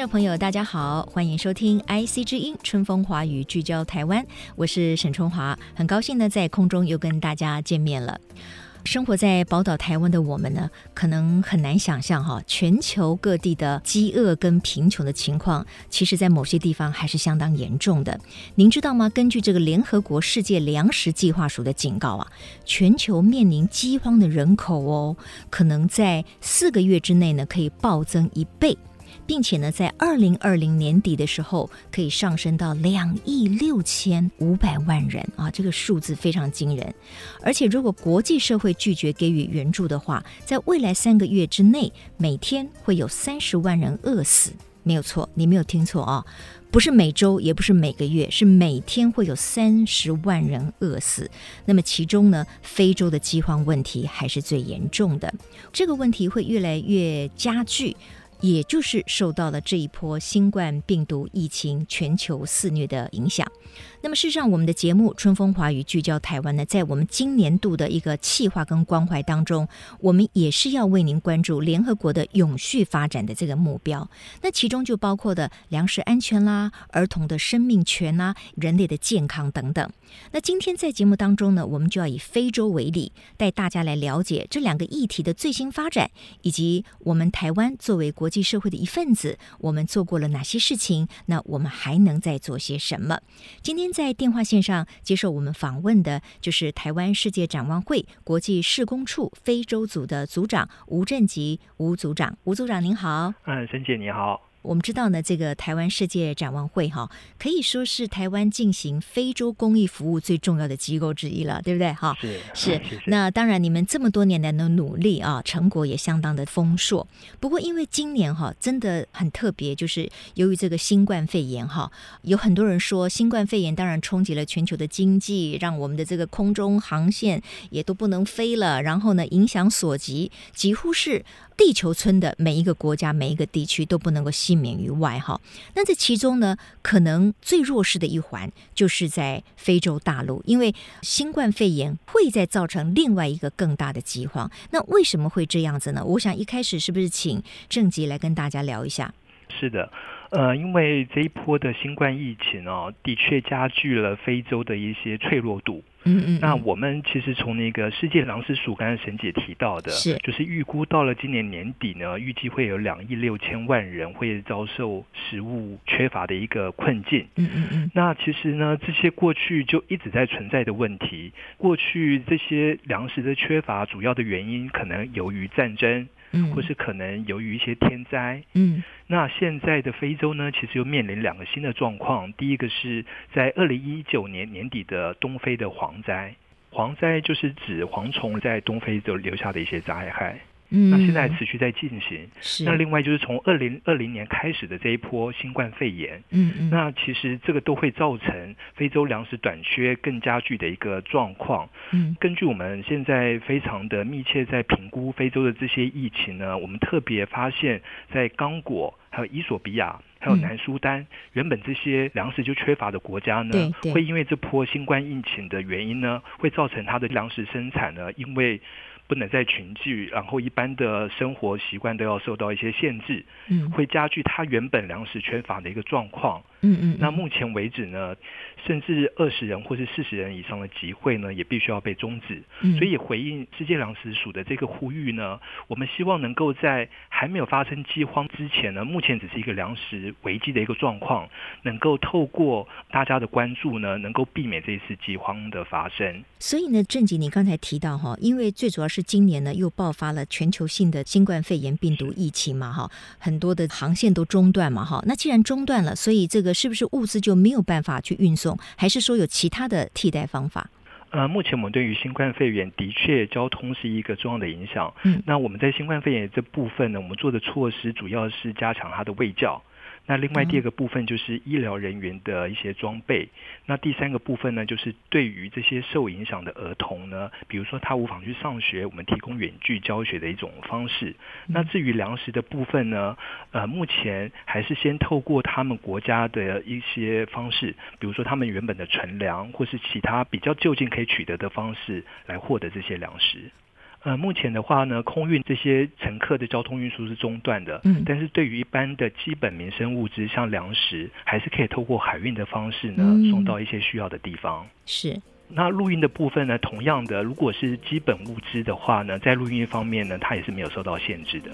众朋友，大家好，欢迎收听 IC 之音春风华语聚焦台湾，我是沈春华，很高兴呢在空中又跟大家见面了。生活在宝岛台湾的我们呢，可能很难想象哈，全球各地的饥饿跟贫穷的情况，其实在某些地方还是相当严重的。您知道吗？根据这个联合国世界粮食计划署的警告啊，全球面临饥荒的人口哦，可能在四个月之内呢，可以暴增一倍。并且呢，在二零二零年底的时候，可以上升到两亿六千五百万人啊，这个数字非常惊人。而且，如果国际社会拒绝给予援助的话，在未来三个月之内，每天会有三十万人饿死。没有错，你没有听错啊，不是每周，也不是每个月，是每天会有三十万人饿死。那么，其中呢，非洲的饥荒问题还是最严重的，这个问题会越来越加剧。也就是受到了这一波新冠病毒疫情全球肆虐的影响。那么，事实上，我们的节目《春风华语》聚焦台湾呢，在我们今年度的一个企划跟关怀当中，我们也是要为您关注联合国的永续发展的这个目标。那其中就包括的粮食安全啦、儿童的生命权啦、人类的健康等等。那今天在节目当中呢，我们就要以非洲为例，带大家来了解这两个议题的最新发展，以及我们台湾作为国际社会的一份子，我们做过了哪些事情？那我们还能再做些什么？今天在电话线上接受我们访问的，就是台湾世界展望会国际事工处非洲组的组长吴正吉吴组长，吴组长您好。嗯，沈姐你好。我们知道呢，这个台湾世界展望会哈，可以说是台湾进行非洲公益服务最重要的机构之一了，对不对？哈，是。那当然，你们这么多年来的努力啊，成果也相当的丰硕。不过，因为今年哈真的很特别，就是由于这个新冠肺炎哈，有很多人说新冠肺炎当然冲击了全球的经济，让我们的这个空中航线也都不能飞了，然后呢，影响所及，几乎是。地球村的每一个国家、每一个地区都不能够幸免于外哈。那这其中呢，可能最弱势的一环就是在非洲大陆，因为新冠肺炎会再造成另外一个更大的饥荒。那为什么会这样子呢？我想一开始是不是请郑吉来跟大家聊一下？是的。呃，因为这一波的新冠疫情哦，的确加剧了非洲的一些脆弱度。嗯，嗯嗯。那我们其实从那个世界粮食署刚才沈姐提到的，是就是预估到了今年年底呢，预计会有两亿六千万人会遭受食物缺乏的一个困境。嗯嗯嗯。那其实呢，这些过去就一直在存在的问题，过去这些粮食的缺乏主要的原因可能由于战争。嗯，或是可能由于一些天灾，嗯，那现在的非洲呢，其实又面临两个新的状况。第一个是在二零一九年年底的东非的蝗灾，蝗灾就是指蝗虫在东非就留下的一些灾害。嗯，那现在持续在进行。是。那另外就是从二零二零年开始的这一波新冠肺炎。嗯嗯。那其实这个都会造成非洲粮食短缺更加剧的一个状况。嗯。根据我们现在非常的密切在评估非洲的这些疫情呢，我们特别发现，在刚果、还有伊索比亚、还有南苏丹，嗯、原本这些粮食就缺乏的国家呢，会因为这波新冠疫情的原因呢，会造成它的粮食生产呢，因为。不能再群聚，然后一般的生活习惯都要受到一些限制，嗯，会加剧他原本粮食缺乏的一个状况，嗯嗯。那目前为止呢，甚至二十人或是四十人以上的集会呢，也必须要被终止。嗯。所以回应世界粮食署的这个呼吁呢，我们希望能够在还没有发生饥荒之前呢，目前只是一个粮食危机的一个状况，能够透过大家的关注呢，能够避免这一次饥荒的发生。所以呢，正吉，你刚才提到哈，因为最主要是。今年呢，又爆发了全球性的新冠肺炎病毒疫情嘛，哈，很多的航线都中断嘛，哈。那既然中断了，所以这个是不是物资就没有办法去运送，还是说有其他的替代方法？呃，目前我们对于新冠肺炎的确交通是一个重要的影响。嗯，那我们在新冠肺炎这部分呢，我们做的措施主要是加强它的卫教。那另外第二个部分就是医疗人员的一些装备。那第三个部分呢，就是对于这些受影响的儿童呢，比如说他无法去上学，我们提供远距教学的一种方式。那至于粮食的部分呢，呃，目前还是先透过他们国家的一些方式，比如说他们原本的存粮，或是其他比较就近可以取得的方式来获得这些粮食。呃，目前的话呢，空运这些乘客的交通运输是中断的，嗯，但是对于一般的基本民生物资，像粮食，还是可以透过海运的方式呢，送到一些需要的地方。是。那陆运的部分呢，同样的，如果是基本物资的话呢，在陆运方面呢，它也是没有受到限制的。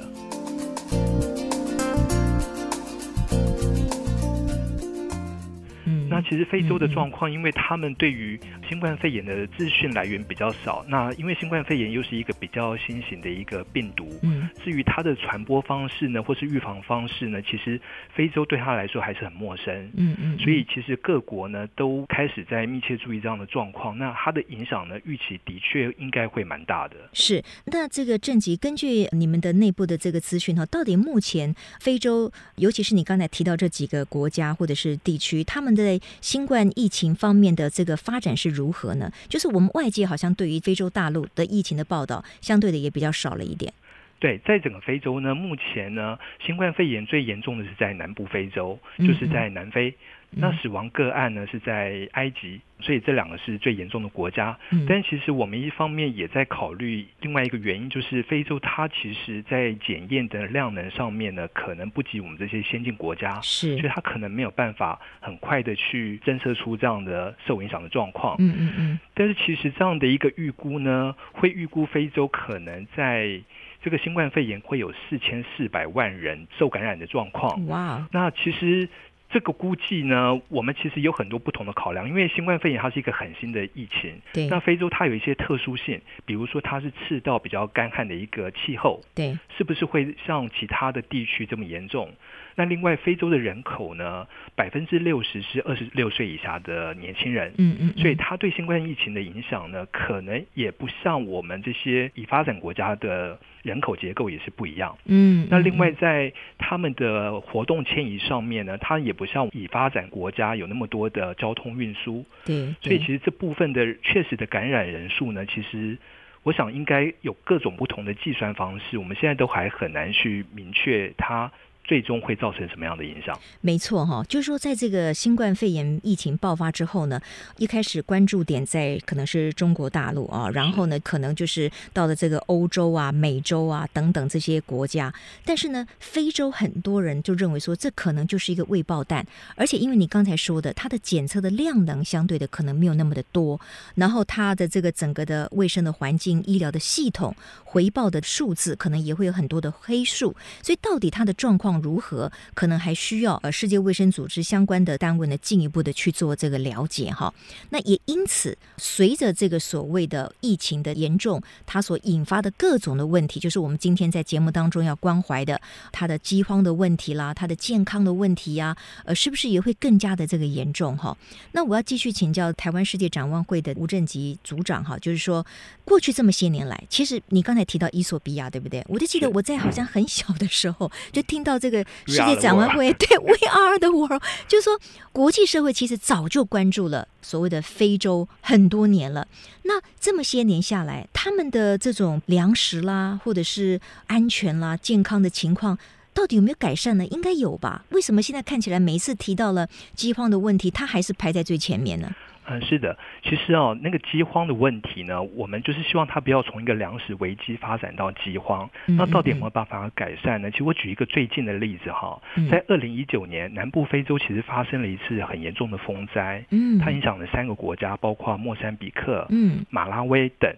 其实非洲的状况，因为他们对于新冠肺炎的资讯来源比较少。那因为新冠肺炎又是一个比较新型的一个病毒，嗯，至于它的传播方式呢，或是预防方式呢，其实非洲对他来说还是很陌生，嗯嗯。所以其实各国呢都开始在密切注意这样的状况。那它的影响呢，预期的确应该会蛮大的。是。那这个郑吉，根据你们的内部的这个资讯哈，到底目前非洲，尤其是你刚才提到这几个国家或者是地区，他们的新冠疫情方面的这个发展是如何呢？就是我们外界好像对于非洲大陆的疫情的报道，相对的也比较少了一点。对，在整个非洲呢，目前呢，新冠肺炎最严重的是在南部非洲，就是在南非。嗯嗯那死亡个案呢是在埃及，所以这两个是最严重的国家。嗯、但其实我们一方面也在考虑另外一个原因，就是非洲它其实在检验的量能上面呢，可能不及我们这些先进国家，是，所以它可能没有办法很快的去侦测出这样的受影响的状况。嗯嗯嗯。但是其实这样的一个预估呢，会预估非洲可能在这个新冠肺炎会有四千四百万人受感染的状况。哇，那其实。这个估计呢，我们其实有很多不同的考量，因为新冠肺炎它是一个很新的疫情。对。那非洲它有一些特殊性，比如说它是赤道比较干旱的一个气候。对。是不是会像其他的地区这么严重？那另外，非洲的人口呢，百分之六十是二十六岁以下的年轻人。嗯嗯。所以它对新冠疫情的影响呢，可能也不像我们这些已发展国家的。人口结构也是不一样，嗯，那另外在他们的活动迁移上面呢，它也不像已发展国家有那么多的交通运输，对，所以其实这部分的确实的感染人数呢，其实我想应该有各种不同的计算方式，我们现在都还很难去明确它。最终会造成什么样的影响？没错哈，就是说，在这个新冠肺炎疫情爆发之后呢，一开始关注点在可能是中国大陆啊，然后呢，可能就是到了这个欧洲啊、美洲啊等等这些国家。但是呢，非洲很多人就认为说，这可能就是一个未爆弹，而且因为你刚才说的，它的检测的量能相对的可能没有那么的多，然后它的这个整个的卫生的环境、医疗的系统回报的数字可能也会有很多的黑数，所以到底它的状况如何？可能还需要呃世界卫生组织相关的单位呢进一步的去做这个了解哈。那也因此，随着这个所谓的疫情的严重，它所引发的各种的问题，就是我们今天在节目当中要关怀的，它的饥荒的问题啦，它的健康的问题呀，呃，是不是也会更加的这个严重哈？那我要继续请教台湾世界展望会的吴正吉组长哈，就是说过去这么些年来，其实你刚才提到伊索比亚对不对？我就记得我在好像很小的时候就听到这个。世界展望会对 We Are the World，就是说国际社会其实早就关注了所谓的非洲很多年了。那这么些年下来，他们的这种粮食啦，或者是安全啦、健康的情况，到底有没有改善呢？应该有吧？为什么现在看起来每一次提到了饥荒的问题，它还是排在最前面呢？嗯，是的，其实哦，那个饥荒的问题呢，我们就是希望它不要从一个粮食危机发展到饥荒。那到底有没有办法改善呢？其实我举一个最近的例子哈，在二零一九年，南部非洲其实发生了一次很严重的风灾，嗯，它影响了三个国家，包括莫桑比克、嗯，马拉维等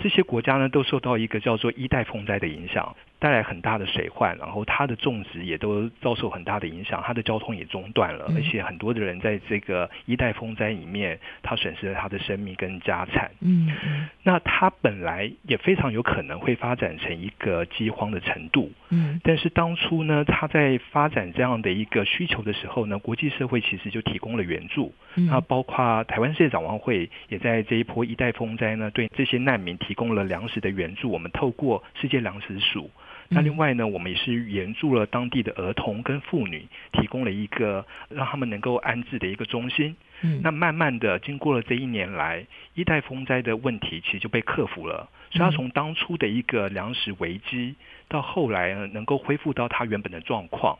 这些国家呢，都受到一个叫做一代风灾的影响。带来很大的水患，然后它的种植也都遭受很大的影响，它的交通也中断了，而且很多的人在这个一代风灾里面，他损失了他的生命跟家产。嗯，那它本来也非常有可能会发展成一个饥荒的程度。嗯，但是当初呢，他在发展这样的一个需求的时候呢，国际社会其实就提供了援助。那包括台湾世界展望会也在这一波一代风灾呢，对这些难民提供了粮食的援助。我们透过世界粮食署。那另外呢，我们也是援助了当地的儿童跟妇女，提供了一个让他们能够安置的一个中心。嗯，那慢慢的经过了这一年来，一代风灾的问题其实就被克服了。所以，它从当初的一个粮食危机，到后来呢，能够恢复到它原本的状况，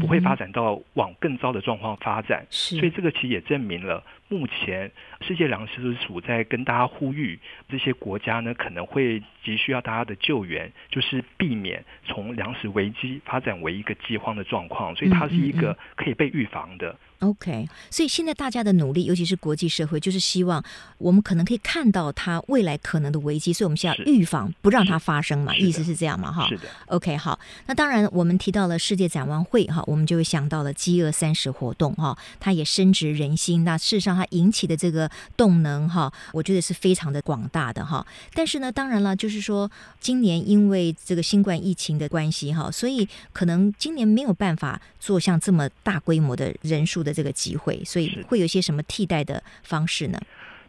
不会发展到往更糟的状况发展。是，所以这个其实也证明了，目前世界粮食署在跟大家呼吁，这些国家呢可能会急需要大家的救援，就是避免从粮食危机发展为一个饥荒的状况。所以，它是一个可以被预防的。OK，所以现在大家的努力，尤其是国际社会，就是希望我们可能可以看到它未来可能的危机，所以我们需要预防，不让它发生嘛，意思是这样嘛？哈，是的。OK，好，那当然我们提到了世界展望会哈，我们就会想到了饥饿三十活动哈，它也深植人心。那事实上它引起的这个动能哈，我觉得是非常的广大的哈。但是呢，当然了，就是说今年因为这个新冠疫情的关系哈，所以可能今年没有办法做像这么大规模的人数的这个机会，所以会有一些什么替代的方式呢？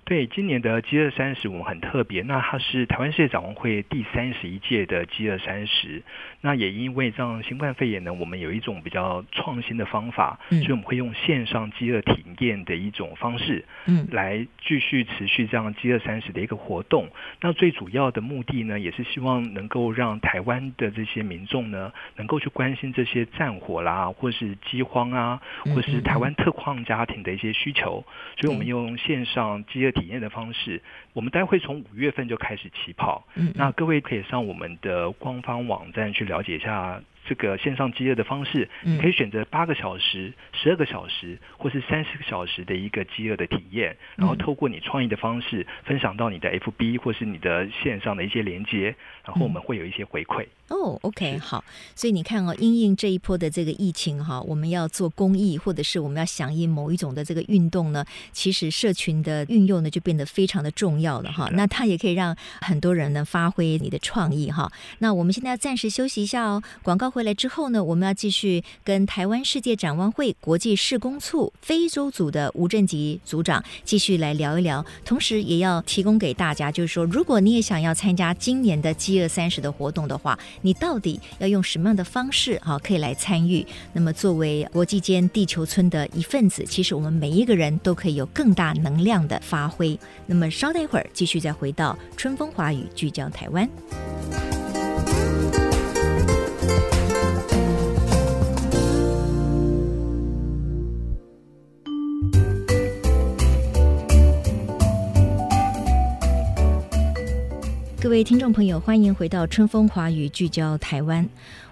对，今年的饥饿三十我们很特别，那它是台湾世界展望会第三十一届的饥饿三十。那也因为这样新冠肺炎呢，我们有一种比较创新的方法，嗯、所以我们会用线上饥饿体验的一种方式，嗯，来继续持续这样饥饿三十的一个活动。那最主要的目的呢，也是希望能够让台湾的这些民众呢，能够去关心这些战火啦，或是饥荒啊，或是台湾特矿家庭的一些需求。所以我们用线上饥饿体验的方式，我们待会从五月份就开始起跑。嗯，那各位可以上我们的官方网站去了解一下。这个线上饥饿的方式，你可以选择八个小时、十二个小时，或是三十个小时的一个饥饿的体验，然后透过你创意的方式分享到你的 FB 或是你的线上的一些连接，然后我们会有一些回馈。哦，OK，好，所以你看哦，因应这一波的这个疫情哈，我们要做公益，或者是我们要响应某一种的这个运动呢，其实社群的运用呢就变得非常的重要了哈。那它也可以让很多人呢发挥你的创意哈。那我们现在要暂时休息一下哦，广告回来之后呢，我们要继续跟台湾世界展望会国际事工处非洲组的吴正吉组长继续来聊一聊，同时也要提供给大家，就是说，如果你也想要参加今年的饥饿三十的活动的话。你到底要用什么样的方式哈，可以来参与？那么作为国际间地球村的一份子，其实我们每一个人都可以有更大能量的发挥。那么稍待一会儿，继续再回到春风华语，聚焦台湾。各位听众朋友，欢迎回到春风华语，聚焦台湾。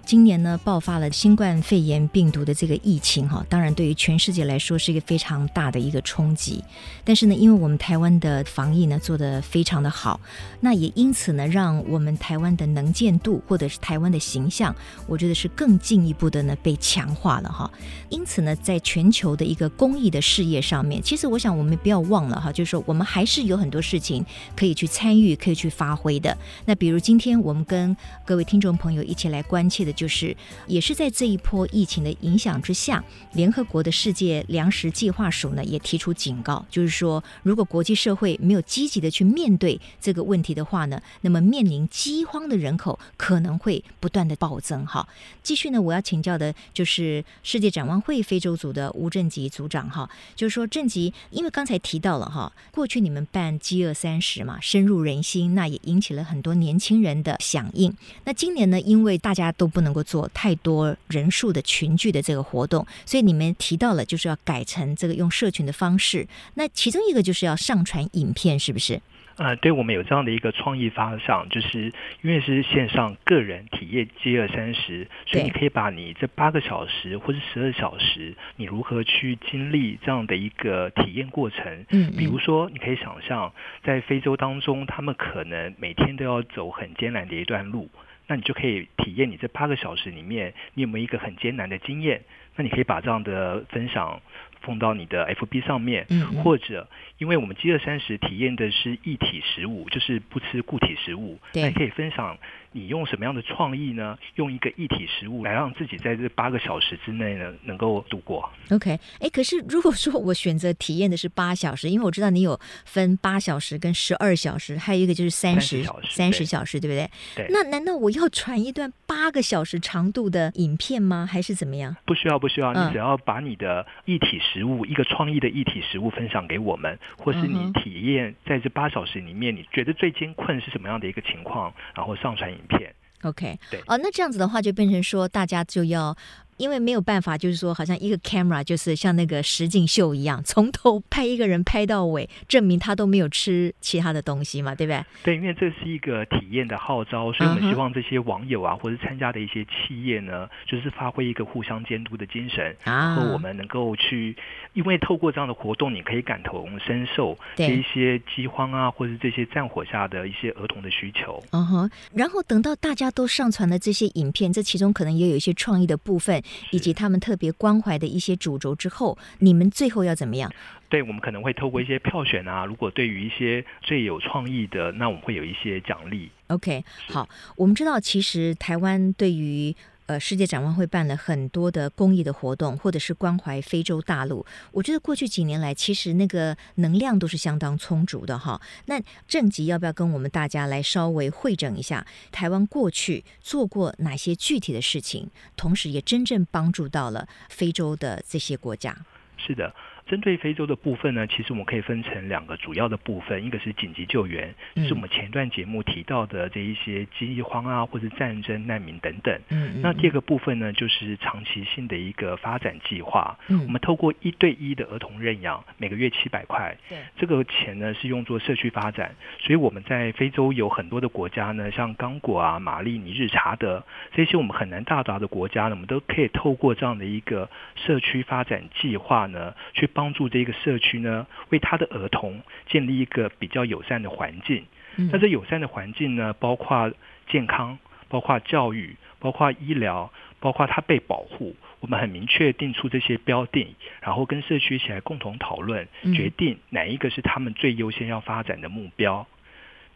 今年呢，爆发了新冠肺炎病毒的这个疫情哈，当然对于全世界来说是一个非常大的一个冲击。但是呢，因为我们台湾的防疫呢做得非常的好，那也因此呢，让我们台湾的能见度或者是台湾的形象，我觉得是更进一步的呢被强化了哈。因此呢，在全球的一个公益的事业上面，其实我想我们不要忘了哈，就是说我们还是有很多事情可以去参与、可以去发挥的。那比如今天我们跟各位听众朋友一起来关切的。就是，也是在这一波疫情的影响之下，联合国的世界粮食计划署呢也提出警告，就是说，如果国际社会没有积极的去面对这个问题的话呢，那么面临饥荒的人口可能会不断的暴增。哈，继续呢，我要请教的就是世界展望会非洲组的吴正吉组长哈，就是说正吉，因为刚才提到了哈，过去你们办饥饿三十嘛，深入人心，那也引起了很多年轻人的响应。那今年呢，因为大家都不能能够做太多人数的群聚的这个活动，所以你们提到了就是要改成这个用社群的方式。那其中一个就是要上传影片，是不是？呃，对，我们有这样的一个创意方向，就是因为是线上个人体验饥饿三十，所以你可以把你这八个小时或是十二小时，你如何去经历这样的一个体验过程。嗯，比如说你可以想象在非洲当中，他们可能每天都要走很艰难的一段路。那你就可以体验你这八个小时里面，你有没有一个很艰难的经验？那你可以把这样的分享放到你的 FB 上面，或者因为我们饥饿三十体验的是一体食物，就是不吃固体食物，对那你可以分享。你用什么样的创意呢？用一个一体食物来让自己在这八个小时之内呢，能够度过。OK，哎，可是如果说我选择体验的是八小时，因为我知道你有分八小时跟十二小时，还有一个就是三十小时，三十小时，对不对？对。那难道我要传一段八个小时长度的影片吗？还是怎么样？不需要，不需要。嗯、你只要把你的一体食物，一个创意的一体食物分享给我们，或是你体验在这八小时里面，你觉得最艰困是什么样的一个情况，然后上传影片。OK，对，哦，那这样子的话就变成说，大家就要。因为没有办法，就是说，好像一个 camera 就是像那个实景秀一样，从头拍一个人拍到尾，证明他都没有吃其他的东西嘛，对不对？对，因为这是一个体验的号召，所以我们希望这些网友啊，或者参加的一些企业呢，就是发挥一个互相监督的精神，然后我们能够去，因为透过这样的活动，你可以感同身受这一些饥荒啊，或者这些战火下的一些儿童的需求。嗯哼，然后等到大家都上传了这些影片，这其中可能也有一些创意的部分。以及他们特别关怀的一些主轴之后，你们最后要怎么样？对，我们可能会透过一些票选啊，如果对于一些最有创意的，那我们会有一些奖励。OK，好，我们知道其实台湾对于。呃，世界展望会办了很多的公益的活动，或者是关怀非洲大陆。我觉得过去几年来，其实那个能量都是相当充足的哈。那正吉要不要跟我们大家来稍微会诊一下，台湾过去做过哪些具体的事情，同时也真正帮助到了非洲的这些国家？是的。针对非洲的部分呢，其实我们可以分成两个主要的部分，一个是紧急救援，是我们前段节目提到的这一些饥荒啊，或者战争难民等等。嗯，那第二个部分呢，就是长期性的一个发展计划。嗯，我们透过一对一的儿童认养，每个月七百块。对，这个钱呢是用作社区发展，所以我们在非洲有很多的国家呢，像刚果啊、马利、尼日、查德这些我们很难到达的国家呢，我们都可以透过这样的一个社区发展计划呢，去。帮助这个社区呢，为他的儿童建立一个比较友善的环境。那这友善的环境呢，包括健康，包括教育，包括医疗，包括他被保护。我们很明确定出这些标定，然后跟社区一起来共同讨论，决定哪一个是他们最优先要发展的目标。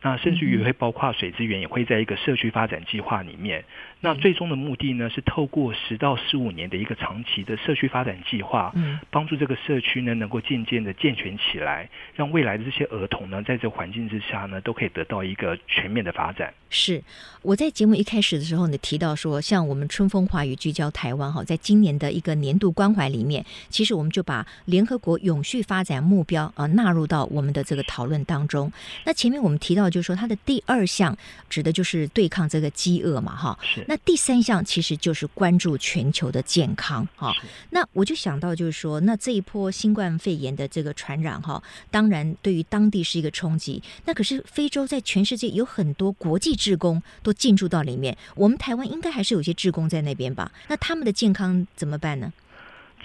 那甚至于会包括水资源，也会在一个社区发展计划里面。那最终的目的呢，是透过十到十五年的一个长期的社区发展计划，帮助这个社区呢能够渐渐的健全起来，让未来的这些儿童呢，在这环境之下呢，都可以得到一个全面的发展。是我在节目一开始的时候，呢提到说，像我们春风华语聚焦台湾哈，在今年的一个年度关怀里面，其实我们就把联合国永续发展目标啊纳入到我们的这个讨论当中。那前面我们提到，就是说它的第二项指的就是对抗这个饥饿嘛，哈。是。那第三项其实就是关注全球的健康哈。那我就想到就是说，那这一波新冠肺炎的这个传染哈，当然对于当地是一个冲击。那可是非洲在全世界有很多国际志工都进驻到里面，我们台湾应该还是有些志工在那边吧？那他们的健康怎么办呢？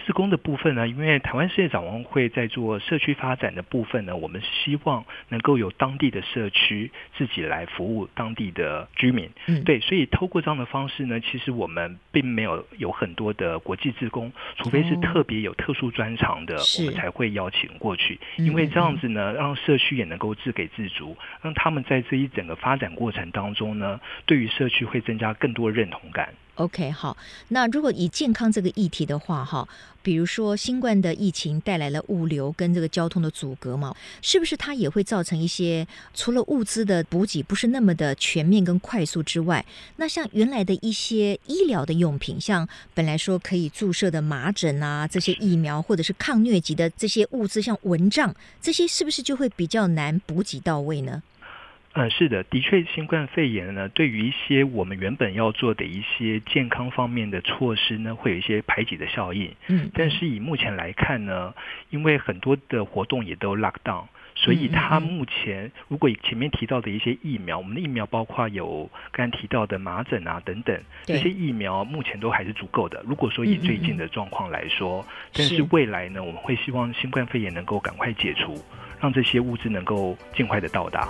志工的部分呢，因为台湾世界展望会在做社区发展的部分呢，我们希望能够有当地的社区自己来服务当地的居民。嗯，对，所以透过这样的方式呢，其实我们并没有有很多的国际志工，除非是特别有特殊专长的，我们才会邀请过去。因为这样子呢，让社区也能够自给自足，让他们在这一整个发展过程当中呢，对于社区会增加更多认同感。OK，好，那如果以健康这个议题的话，哈，比如说新冠的疫情带来了物流跟这个交通的阻隔嘛，是不是它也会造成一些除了物资的补给不是那么的全面跟快速之外，那像原来的一些医疗的用品，像本来说可以注射的麻疹啊，这些疫苗或者是抗疟疾的这些物资，像蚊帐这些，是不是就会比较难补给到位呢？嗯，是的，的确，新冠肺炎呢，对于一些我们原本要做的一些健康方面的措施呢，会有一些排挤的效应。嗯，但是以目前来看呢，因为很多的活动也都 lock down，所以它目前如果以前面提到的一些疫苗，我们的疫苗包括有刚才提到的麻疹啊等等，这些疫苗目前都还是足够的。如果说以最近的状况来说，但是未来呢，我们会希望新冠肺炎能够赶快解除，让这些物资能够尽快的到达。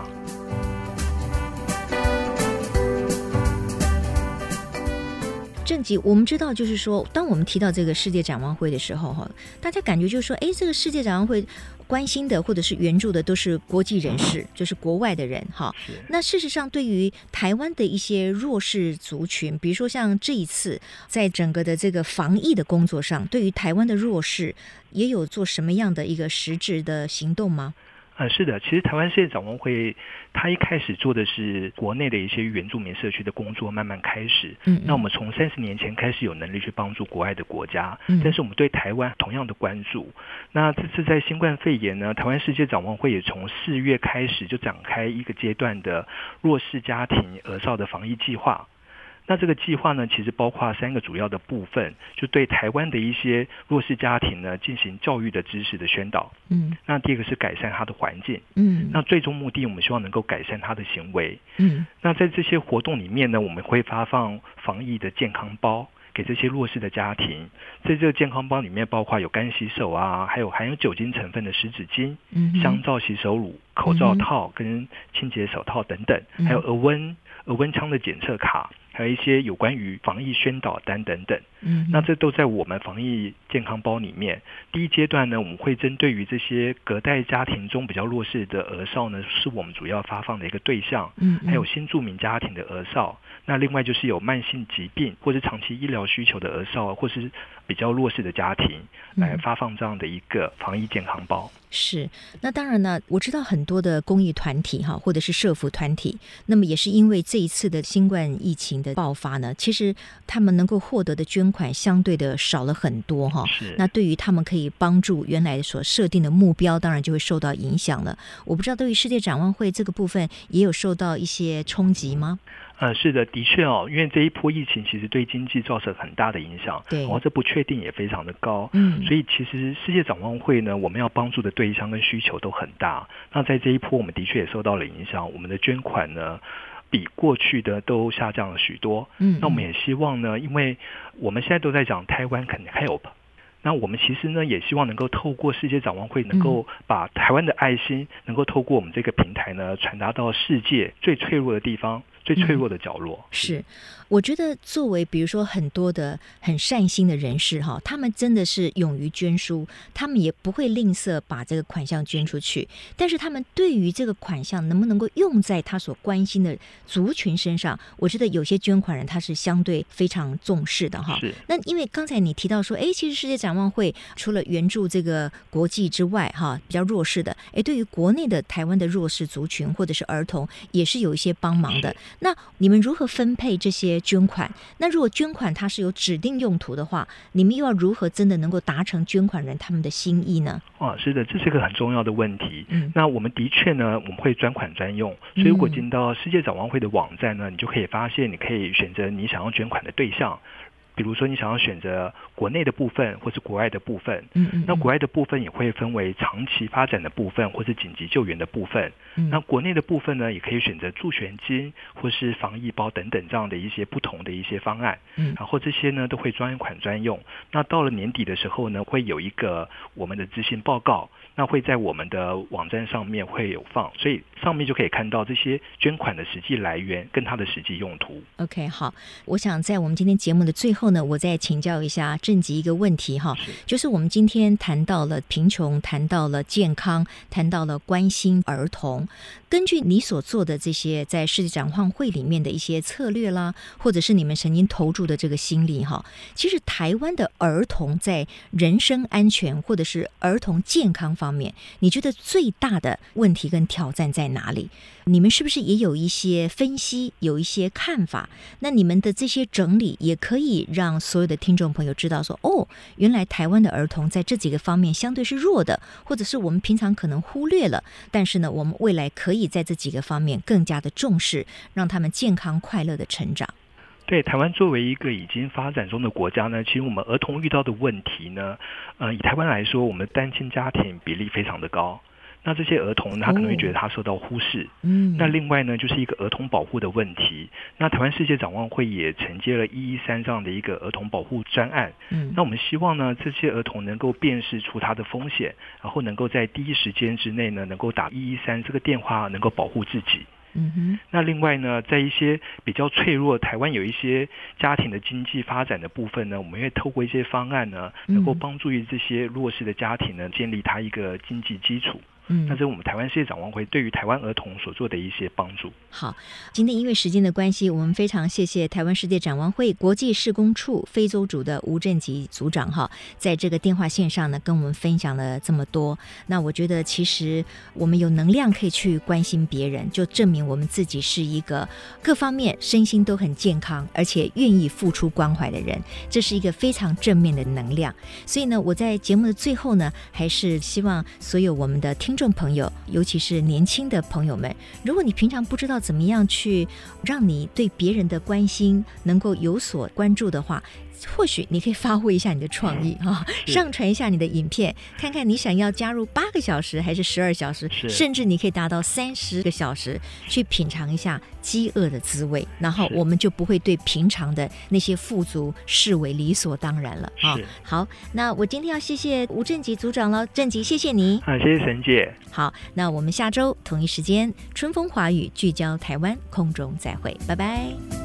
正正吉，我们知道，就是说，当我们提到这个世界展望会的时候，哈，大家感觉就是说，哎，这个世界展望会关心的或者是援助的都是国际人士，就是国外的人，哈。那事实上，对于台湾的一些弱势族群，比如说像这一次在整个的这个防疫的工作上，对于台湾的弱势，也有做什么样的一个实质的行动吗？嗯，是的，其实台湾世界展望会，它一开始做的是国内的一些原住民社区的工作，慢慢开始。嗯，那我们从三十年前开始有能力去帮助国外的国家，嗯，但是我们对台湾同样的关注。那这次在新冠肺炎呢，台湾世界展望会也从四月开始就展开一个阶段的弱势家庭儿少的防疫计划。那这个计划呢，其实包括三个主要的部分，就对台湾的一些弱势家庭呢进行教育的知识的宣导。嗯，那第二个是改善他的环境。嗯，那最终目的我们希望能够改善他的行为。嗯，那在这些活动里面呢，我们会发放防疫的健康包给这些弱势的家庭。在这个健康包里面，包括有干洗手啊，还有含有酒精成分的湿纸巾、嗯、香皂洗手乳、口罩套跟清洁手套等等，还有额温额温枪的检测卡。还有一些有关于防疫宣导单等等，嗯，那这都在我们防疫健康包里面。第一阶段呢，我们会针对于这些隔代家庭中比较弱势的儿少呢，是我们主要发放的一个对象，嗯，还有新住民家庭的儿少。那另外就是有慢性疾病或者长期医疗需求的儿少，或是比较弱势的家庭，来发放这样的一个防疫健康包。是，那当然呢，我知道很多的公益团体哈，或者是社服团体，那么也是因为这一次的新冠疫情的爆发呢，其实他们能够获得的捐款相对的少了很多哈。是。那对于他们可以帮助原来所设定的目标，当然就会受到影响了。我不知道对于世界展望会这个部分也有受到一些冲击吗？呃，是的，的确哦，因为这一波疫情其实对经济造成很大的影响，对，然后这不确定也非常的高，嗯，所以其实世界展望会呢，我们要帮助的对象跟需求都很大。那在这一波，我们的确也受到了影响，我们的捐款呢，比过去的都下降了许多。嗯，那我们也希望呢，因为我们现在都在讲台湾 can help，那我们其实呢，也希望能够透过世界展望会，能够把台湾的爱心，能够透过我们这个平台呢，传达到世界最脆弱的地方。最脆弱的角落、嗯、是，我觉得作为比如说很多的很善心的人士哈，他们真的是勇于捐书，他们也不会吝啬把这个款项捐出去。但是他们对于这个款项能不能够用在他所关心的族群身上，我觉得有些捐款人他是相对非常重视的哈。是。那因为刚才你提到说，哎，其实世界展望会除了援助这个国际之外哈，比较弱势的，哎，对于国内的台湾的弱势族群或者是儿童，也是有一些帮忙的。那你们如何分配这些捐款？那如果捐款它是有指定用途的话，你们又要如何真的能够达成捐款人他们的心意呢？哦，是的，这是一个很重要的问题。嗯，那我们的确呢，我们会专款专用。所以如果进到世界展望会的网站呢，你就可以发现，你可以选择你想要捐款的对象。比如说，你想要选择国内的部分，或是国外的部分，嗯嗯，那国外的部分也会分为长期发展的部分，或是紧急救援的部分。嗯，那国内的部分呢，也可以选择助学金，或是防疫包等等这样的一些不同的一些方案。嗯，然后这些呢都会专款专用。那到了年底的时候呢，会有一个我们的执行报告。那会在我们的网站上面会有放，所以上面就可以看到这些捐款的实际来源跟它的实际用途。OK，好，我想在我们今天节目的最后呢，我再请教一下正吉一个问题哈，就是我们今天谈到了贫穷，谈到了健康，谈到了关心儿童。根据你所做的这些在世界展望会里面的一些策略啦，或者是你们曾经投注的这个心力哈，其实台湾的儿童在人身安全或者是儿童健康方面，你觉得最大的问题跟挑战在哪里？你们是不是也有一些分析，有一些看法？那你们的这些整理也可以让所有的听众朋友知道说，哦，原来台湾的儿童在这几个方面相对是弱的，或者是我们平常可能忽略了，但是呢，我们未来可以在这几个方面更加的重视，让他们健康快乐的成长。对，台湾作为一个已经发展中的国家呢，其实我们儿童遇到的问题呢，呃，以台湾来说，我们单亲家庭比例非常的高。那这些儿童呢，他可能会觉得他受到忽视。嗯。那另外呢，就是一个儿童保护的问题。那台湾世界展望会也承接了一一三这样的一个儿童保护专案。嗯。那我们希望呢，这些儿童能够辨识出他的风险，然后能够在第一时间之内呢，能够打一一三这个电话，能够保护自己。嗯哼。那另外呢，在一些比较脆弱，台湾有一些家庭的经济发展的部分呢，我们会透过一些方案呢，能够帮助于这些弱势的家庭呢，建立他一个经济基础。嗯，那这是我们台湾世界展望会对于台湾儿童所做的一些帮助。好，今天因为时间的关系，我们非常谢谢台湾世界展望会国际事工处非洲组的吴正吉组长哈，在这个电话线上呢，跟我们分享了这么多。那我觉得其实我们有能量可以去关心别人，就证明我们自己是一个各方面身心都很健康，而且愿意付出关怀的人，这是一个非常正面的能量。所以呢，我在节目的最后呢，还是希望所有我们的听。听众朋友，尤其是年轻的朋友们，如果你平常不知道怎么样去让你对别人的关心能够有所关注的话，或许你可以发挥一下你的创意哈，上传一下你的影片，看看你想要加入八个小时还是十二小时，甚至你可以达到三十个小时去品尝一下饥饿的滋味，然后我们就不会对平常的那些富足视为理所当然了啊。好，那我今天要谢谢吴正吉组长了，正吉，谢谢你。啊，谢谢沈姐。好，那我们下周同一时间，春风华语聚焦台湾，空中再会，拜拜。